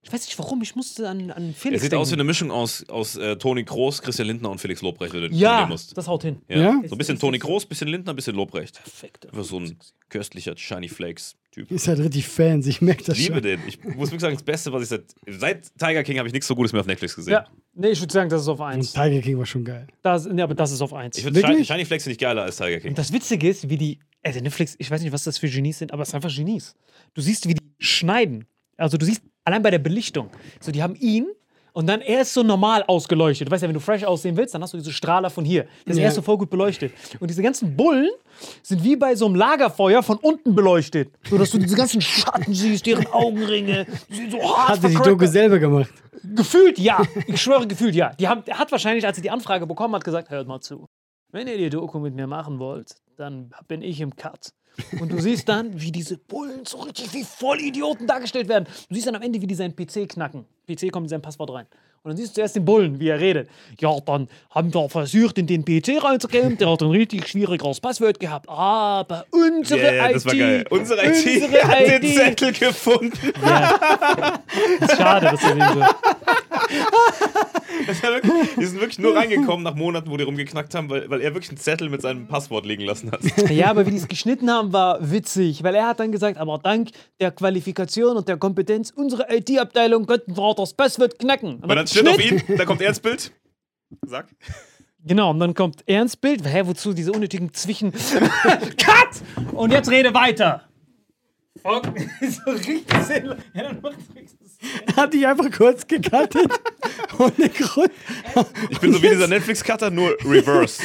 Ich weiß nicht warum, ich musste an, an Er Felix. sieht denken. aus wie eine Mischung aus, aus äh, Toni Kroos, Christian Lindner und Felix Lobrecht, wenn du Ja, nehmen musst. das haut hin. Ja. Ja? So ein bisschen Toni Kroos, bisschen Lindner, bisschen Lobrecht. Perfekt. Einfach so ein köstlicher Shiny Flakes-Typ. Ist halt richtig Fans, ich merke das Ich liebe schon. den. Ich muss wirklich sagen, das Beste, was ich seit, seit Tiger King habe ich nichts so Gutes mehr auf Netflix gesehen. Ja, nee, ich würde sagen, das ist auf Und 1. Tiger King war schon geil. Das, nee, aber das ist auf 1. Ich finde Shiny, Wirklich? Shiny Flakes ich geiler als Tiger King. Und das Witzige ist, wie die, also Netflix, ich weiß nicht, was das für Genies sind, aber es sind einfach Genies. Du siehst, wie die schneiden. Also du siehst, allein bei der Belichtung. So, die haben ihn und dann er ist so normal ausgeleuchtet. Du weißt ja, wenn du fresh aussehen willst, dann hast du diese Strahler von hier. Das Ja. er ist so voll gut beleuchtet. Und diese ganzen Bullen sind wie bei so einem Lagerfeuer von unten beleuchtet. So dass du diese ganzen Schatten siehst, deren Augenringe. So hart Hat er die. Doku selber gemacht? Gefühlt ja. Ich schwöre, gefühlt ja. Die haben, er hat wahrscheinlich, als er die Anfrage bekommen hat, gesagt: Hört mal zu. Wenn ihr die Doku mit mir machen wollt, dann bin ich im Cut. Und du siehst dann, wie diese Bullen so richtig wie Vollidioten dargestellt werden. Du siehst dann am Ende, wie die seinen PC knacken. PC kommt in sein Passwort rein. Und dann siehst du zuerst den Bullen, wie er redet. Ja, dann haben wir versucht, in den PC reinzukommen. Der hat ein richtig schwieriges Passwort gehabt. Aber unsere Ja, ja, IT. das war geil. Unsere IT Unsere hat den IT. Zettel gefunden. Ist schade, dass er den so. Wirklich, die sind wirklich nur reingekommen nach Monaten, wo die rumgeknackt haben, weil, weil er wirklich einen Zettel mit seinem Passwort liegen lassen hat. Ja, aber wie die es geschnitten haben, war witzig, weil er hat dann gesagt, aber dank der Qualifikation und der Kompetenz unserer IT-Abteilung könnten wir auch das Passwort knacken. Und dann steht auf ihn, da kommt er ins Bild. Sag. Genau, und dann kommt er ins Bild. Hä, wozu diese unnötigen Zwischen... Cut! Und jetzt rede weiter. Fuck. so richtig sinnlos. Ja, dann macht Hat dich einfach kurz gecuttet. Ohne Grund. Ich bin so wie dieser Netflix-Cutter, nur reverse.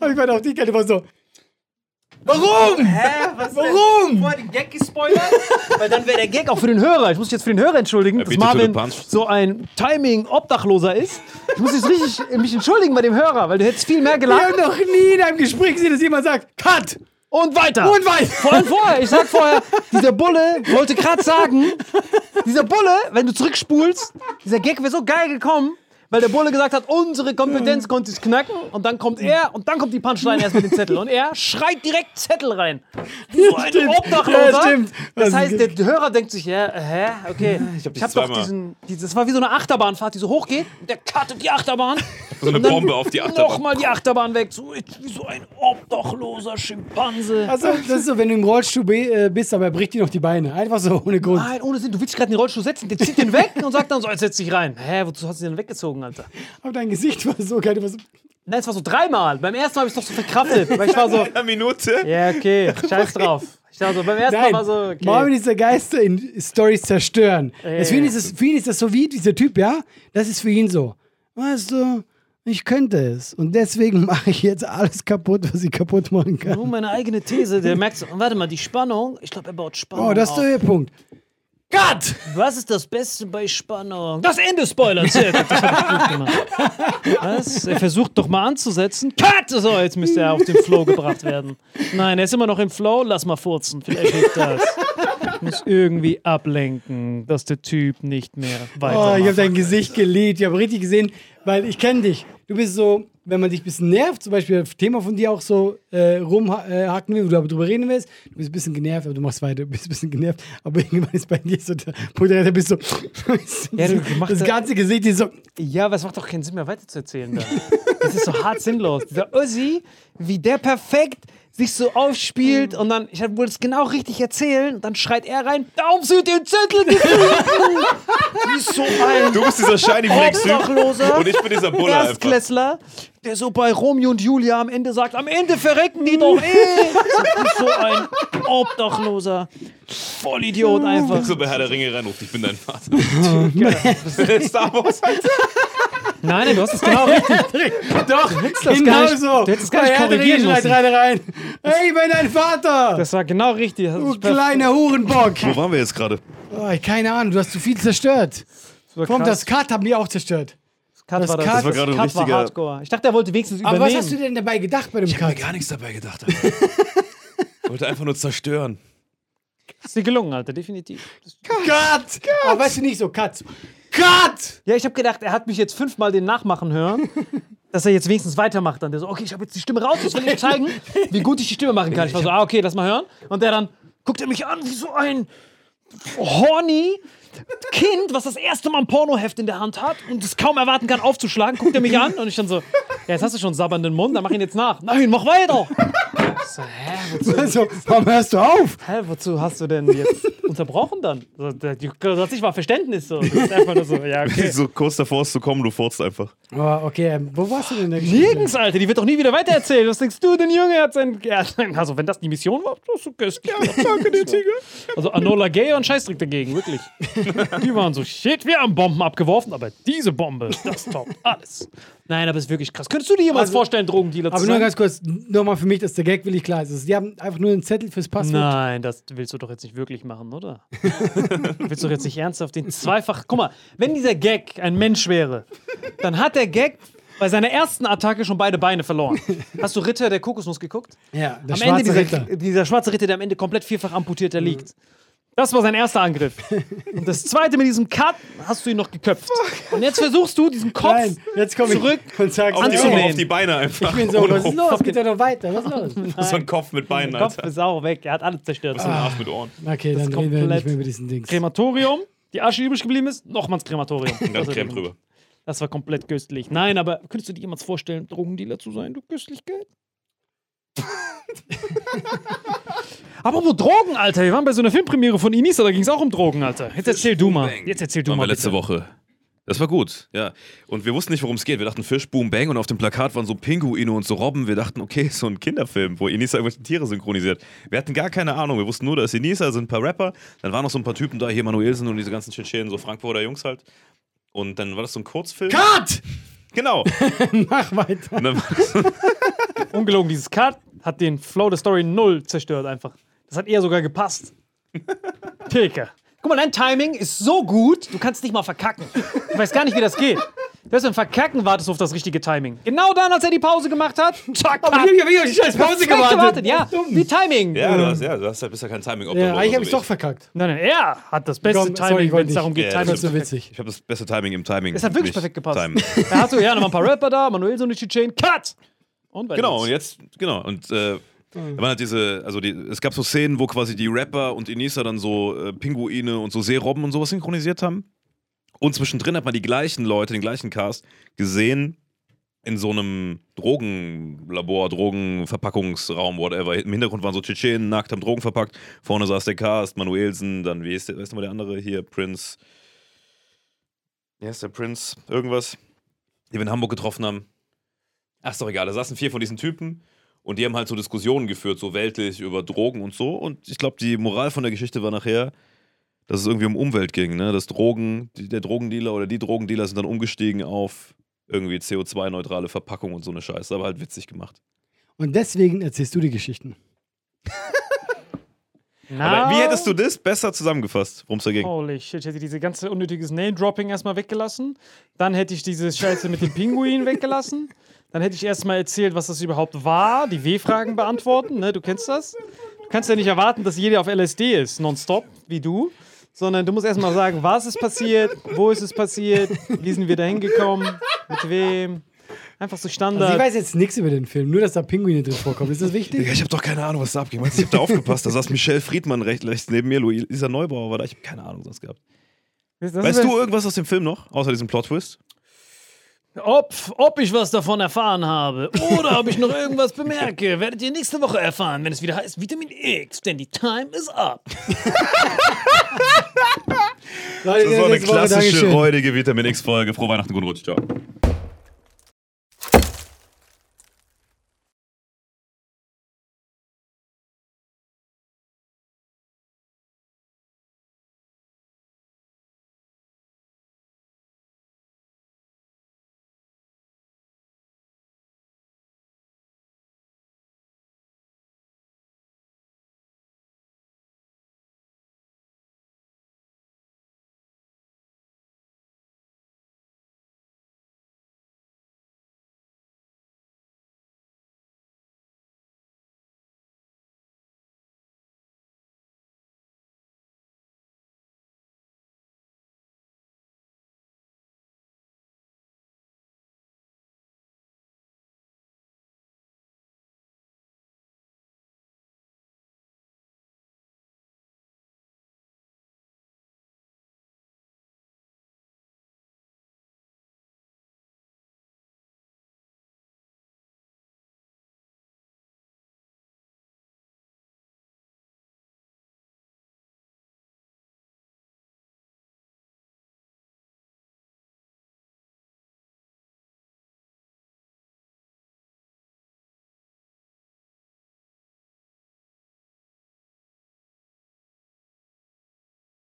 Aber ich war auf die Kette war so. Warum? Hä, was Warum? Vorher den Gag gespoilert? Weil dann wäre der Gag auch für den Hörer. Ich muss mich jetzt für den Hörer entschuldigen, dass Marvin punch. so ein Timing-Obdachloser ist. Ich muss jetzt richtig mich entschuldigen bei dem Hörer, weil du hättest viel mehr Wir gelacht. haben noch nie in einem Gespräch gesehen, dass jemand sagt, Cut! Und weiter. Und weiter. Vor allem vorher. Ich sag vorher, dieser Bulle wollte gerade sagen, dieser Bulle, wenn du zurückspulst, dieser Gag wäre so geil gekommen, weil der Bulle gesagt hat, unsere Kompetenz konnte es knacken. Und dann kommt er und dann kommt die Punchline erst mit dem Zettel. Und er schreit direkt Zettel rein. So ein Stimmt. Obdachloser. Ja, stimmt. Das Also, heißt, der Hörer denkt sich, ja, hä, okay. Ich dich hab, doch diesen, dieses, das war wie so eine Achterbahnfahrt, die so hochgeht. Und der cuttet die Achterbahn. So eine Bombe auf die Achterbahn. Nochmal die Achterbahn weg. So, wie so ein obdachloser Schimpanse. Also, das ist so, wenn du im Rollstuhl äh, bist, aber er bricht dir noch die Beine. Einfach so, ohne Grund. Nein, ohne Sinn. Du willst dich gerade in den Rollstuhl setzen, der zieht den weg und sagt dann so, jetzt setz dich rein. Hä, wozu hast du den denn weggezogen, Alter? Aber dein Gesicht war so geil. Du warst so, Nein, es war so dreimal. Beim ersten Mal habe ich es doch so verkraftet, weil ich war so, Eine Minute. ja, okay, scheiß drauf. Ich dachte so, beim ersten Nein, Mal war so, okay. Marvin ist der Geister in Stories zerstören. Das für, ihn ist das, für ihn ist das so wie dieser Typ, ja? Das ist für ihn so. Weißt du, ich könnte es. Und deswegen mache ich jetzt alles kaputt, was ich kaputt machen kann. Nur meine eigene These, der merkt so, warte mal, die Spannung, ich glaube, er baut Spannung Oh, das ist auf. der Höhepunkt. Cut! Was ist das Beste bei Spannung? Das Ende Spoiler, Zirkel. Das hab ich gut gemacht. Was? Er versucht doch mal anzusetzen. Cut! So, jetzt müsste er auf den Flow gebracht werden. Nein, er ist immer noch im Flow. Lass mal furzen. Vielleicht hilft das. Ich muss irgendwie ablenken, dass der Typ nicht mehr Oh, weitermacht. ich habe dein Gesicht geliebt. Ich habe richtig gesehen, weil ich kenne dich. Du bist so, wenn man dich ein bisschen nervt, zum Beispiel das Thema von dir auch so äh, rumhacken will, wo du aber drüber reden willst, du bist ein bisschen genervt, aber du machst weiter, du bist ein bisschen genervt, aber irgendwann ist bei dir so der Punkt, da bist du so, Ja, du machst das da- ganze Gesicht ist so, Ja, aber es macht doch keinen Sinn mehr weiterzuerzählen da. Das ist so hart sinnlos. Dieser Ossi, wie der perfekt sich so aufspielt und dann, ich wollte es genau richtig erzählen, und dann schreit er rein, darum sind den Zettel. Wie so ein Du bist dieser Shiny Flex Typ und ich bin dieser Buller einfach. Erstklässler, der so bei Romeo und Julia am Ende sagt, am Ende verrecken die doch eh. So, ein Obdachloser. Vollidiot einfach. So bei Herr der Ringe reinruft, ich bin dein Vater. Star Wars. Nein, nein, du hast es genau richtig. Doch, das genau gar nicht- so. du hättest es gar nicht Herr der korrigieren Ringe schreit müssen. rein, rein. Hey, ich bin dein Vater. Das war genau richtig. Das du ist perfekt. kleiner Hurenbock. Wo waren wir jetzt gerade? Oh, keine Ahnung, du hast zu viel zerstört. war Komm, krass. das Cut hat mich auch zerstört. Cut das war, das, Cut- Das war gerade ein Cut richtiger- war Hardcore. Ich dachte, er wollte wenigstens Aber übernehmen. was hast du denn dabei gedacht bei dem Ich habe Cut? mir gar nichts dabei gedacht. Ich wollte einfach nur zerstören. ist dir gelungen, Alter, definitiv. Cut! Aber weißt du nicht so, Cut. Cut! Ja, ich habe gedacht, er hat mich jetzt fünfmal den nachmachen hören, dass er jetzt wenigstens weitermacht. Dann der so, okay, ich habe jetzt die Stimme raus, jetzt will ich zeigen, wie gut ich die Stimme machen kann. Ich war so, ah, okay, lass mal hören. Und der dann guckt er mich an wie so ein horny Kind, was das erste Mal ein Pornoheft in der Hand hat und es kaum erwarten kann aufzuschlagen, guckt er mich an und ich dann so, ja, jetzt hast du schon einen sabbernden Mund, dann mach ihn jetzt nach. Nein, mach weiter. Ich so, hä, wozu, Also, warum hörst du auf? hä, wozu hast du denn jetzt unterbrochen dann? So, der- die- Das ist mal Verständnis so. Das ist einfach nur so, ja, okay. So kurz davor ist zu kommen, du furzt einfach. Oh, okay, ähm, wo warst du denn? in der Geschichte? Nirgends, Alter, die wird doch nie wieder weitererzählt. Was denkst du, denn Junge hat sein. Ja, also, wenn das die Mission war, das ist köstlich. danke dir, Tiger. Also, Anola Gay und Scheißdreck dagegen, wirklich. Die waren so, shit, wir haben Bomben abgeworfen, aber diese Bombe, das toppt alles. Nein, aber es ist wirklich krass. Könntest du dir jemals Also, vorstellen, Drogendealer Aber zu nur sein? ganz kurz, nochmal für mich, dass der Gag will ich klar ist. Also, die haben einfach nur einen Zettel fürs Passwort. Nein, das willst du doch jetzt nicht wirklich machen, oder? willst du doch jetzt nicht ernsthaft den zweifach. Guck mal, wenn dieser Gag ein Mensch wäre, dann hat der Gag bei seiner ersten Attacke schon beide Beine verloren. Hast du Ritter der Kokosnuss geguckt? Ja, der am schwarze Ende dieser, Ritter. Mhm. dieser schwarze Ritter, der am Ende komplett vierfach amputiert da liegt. Das war sein erster Angriff. Und das zweite mit diesem Cut hast du ihn noch geköpft. Und jetzt versuchst du diesen Kopf Nein, jetzt komme ich zurück und sag Anzunehmen. so, Immer auf die Beine einfach. ich bin so, was ist Rumpf. los? Geht ja doch weiter, was ist los? So ein Kopf mit Beinen, Der Kopf Alter. ist auch weg. Er hat alles zerstört. So ein Arsch mit Ohren. Okay, Das dann ist reden wir nicht mehr über diesen Dings. Krematorium. Die Asche, die übrig geblieben ist, nochmals Krematorium. Und dann Das- Creme drüber. Das war komplett köstlich. Nein, aber könntest du dir jemals vorstellen, Drogendealer zu sein, du Köstlichkeit? aber wo Drogen, Alter? Wir waren bei so einer Filmpremiere von Inisa, da ging es auch um Drogen, Alter. Jetzt erzähl du mal. Jetzt erzähl du mal. wir letzte bitte. Woche. Das war gut, ja. Und wir wussten nicht, worum es geht. Wir dachten Fisch, Boom, Bang und auf dem Plakat waren so Pinguine und so Robben. Wir dachten, okay, so ein Kinderfilm, wo Inisa irgendwelche Tiere synchronisiert. Wir hatten gar keine Ahnung. Wir wussten nur, da ist Inisa, sind ein paar Rapper. Dann waren noch so ein paar Typen da, hier Manuelsen und diese ganzen Tschetschenen, so Frankfurter Jungs halt. Und dann war das so ein Kurzfilm. Cut! Genau. Mach weiter. Ungelogen, dieses Cut hat den Flow der Story null zerstört einfach. Das hat eher sogar gepasst. Pilke. Guck mal, dein Timing ist so gut, du kannst nicht mal verkacken. Ich weiß gar nicht, wie das geht. Selbst beim Verkacken wartest du auf das richtige Timing. Genau dann, als er die Pause gemacht hat, zack, Aber Cut. ich hab ja die scheiß Pause Perfekt gewartet. Ja, wie Timing. ja, du hast, ja, du hast ja bisher kein Timing. Ja, eigentlich habe ich doch verkackt. Nein, nein, er hat das beste Komm, sorry, Timing, ich wenn es darum geht, nicht. Das Timing ist so zu witzig. Ich habe das beste Timing im Timing. Es hat wirklich nicht perfekt gepasst. Timen. Da hast du ja noch mal ein paar Rapper da, Manuel so eine Chain, Cut! Und weiter Genau, und jetzt, genau, und äh, da waren halt diese, also die, es gab so Szenen, wo quasi die Rapper und Inisa dann so äh, Pinguine und so Seerobben und sowas synchronisiert haben. Und zwischendrin hat man die gleichen Leute, den gleichen Cast gesehen in so einem Drogenlabor, Drogenverpackungsraum, whatever. Im Hintergrund waren so Tschetschenen, nackt, haben Drogen verpackt. Vorne saß der Cast, Manuelsen, dann, wie ist der, weißt du mal der andere hier, Prince. Wie heißt der Prince? Irgendwas. Die wir in Hamburg getroffen haben. Ach, ist doch egal. Da saßen vier von diesen Typen und die haben halt so Diskussionen geführt, so weltlich über Drogen und so. Und ich glaube, die Moral von der Geschichte war nachher, dass es irgendwie um Umwelt ging, ne? Dass Drogen, die, der Drogendealer oder die Drogendealer sind dann umgestiegen auf irgendwie CO2-neutrale Verpackung und so eine Scheiße. Aber halt witzig gemacht. Und deswegen erzählst du die Geschichten. Aber wie hättest du das besser zusammengefasst, worum es da ging? Holy shit, ich hätte diese ganze unnötiges Name-Dropping erstmal weggelassen. Dann hätte ich diese Scheiße mit dem Pinguin weggelassen. Dann hätte ich erstmal erzählt, was das überhaupt war, die W-Fragen beantworten, ne? Du kennst das? Du kannst ja nicht erwarten, dass jeder auf LSD ist, nonstop, wie du. Sondern du musst erstmal sagen, was ist passiert, wo ist es passiert, wie sind wir da hingekommen, mit wem. Einfach so Also Standard. ich weiß jetzt nichts über den Film, nur dass da Pinguine drin vorkommen. Ist das wichtig? Digga, ich habe doch keine Ahnung, was da abging. Du, Ich habe da aufgepasst. Da saß Michelle Friedmann rechts, rechts neben mir, Luisa Neubauer war da. Ich habe keine Ahnung sonst gehabt. Das Weißt du irgendwas aus dem Film noch, außer diesem Plot-Twist? Ob, ob ich was davon erfahren habe oder ob ich noch irgendwas bemerke, werdet ihr nächste Woche erfahren, wenn es wieder heißt Vitamin X, denn die Time is up. Das war eine nächste Woche, klassische, räudige Vitamin X-Folge. Frohe Weihnachten, guten Rutsch. Ciao.